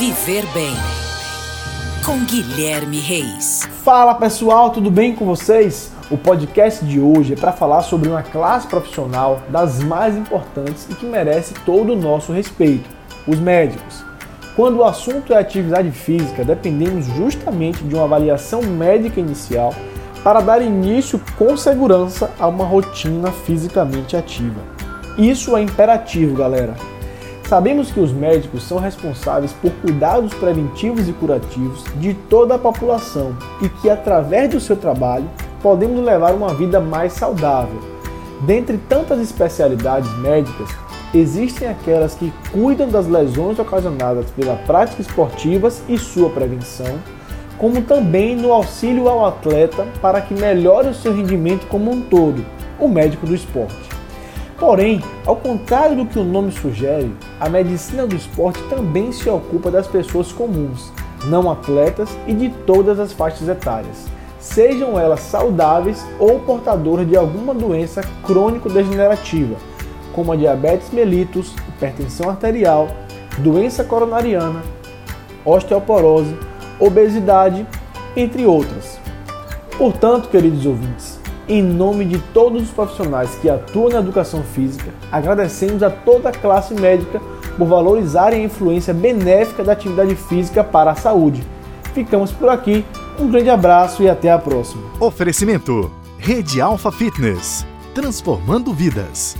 Viver Bem com Guilherme Reis. Fala pessoal, tudo bem com vocês? O podcast de hoje é para falar sobre uma classe profissional das mais importantes e que merece todo o nosso respeito: os médicos. Quando o assunto é atividade física, dependemos justamente de uma avaliação médica inicial para dar início com segurança a uma rotina fisicamente ativa. Isso é imperativo, galera. Sabemos que os médicos são responsáveis por cuidados preventivos e curativos de toda a população e que, através do seu trabalho, podemos levar uma vida mais saudável. Dentre tantas especialidades médicas, existem aquelas que cuidam das lesões ocasionadas pela prática esportivas e sua prevenção, como também no auxílio ao atleta para que melhore o seu rendimento como um todo, o médico do esporte. Porém, ao contrário do que o nome sugere, a medicina do esporte também se ocupa das pessoas comuns, não atletas e de todas as faixas etárias, sejam elas saudáveis ou portadoras de alguma doença crônico-degenerativa, como a diabetes mellitus, hipertensão arterial, doença coronariana, osteoporose, obesidade, entre outras. Portanto, queridos ouvintes, em nome de todos os profissionais que atuam na educação física, agradecemos a toda a classe médica por valorizarem a influência benéfica da atividade física para a saúde. Ficamos por aqui, um grande abraço e até a próxima. Oferecimento: Rede Alfa Fitness transformando vidas.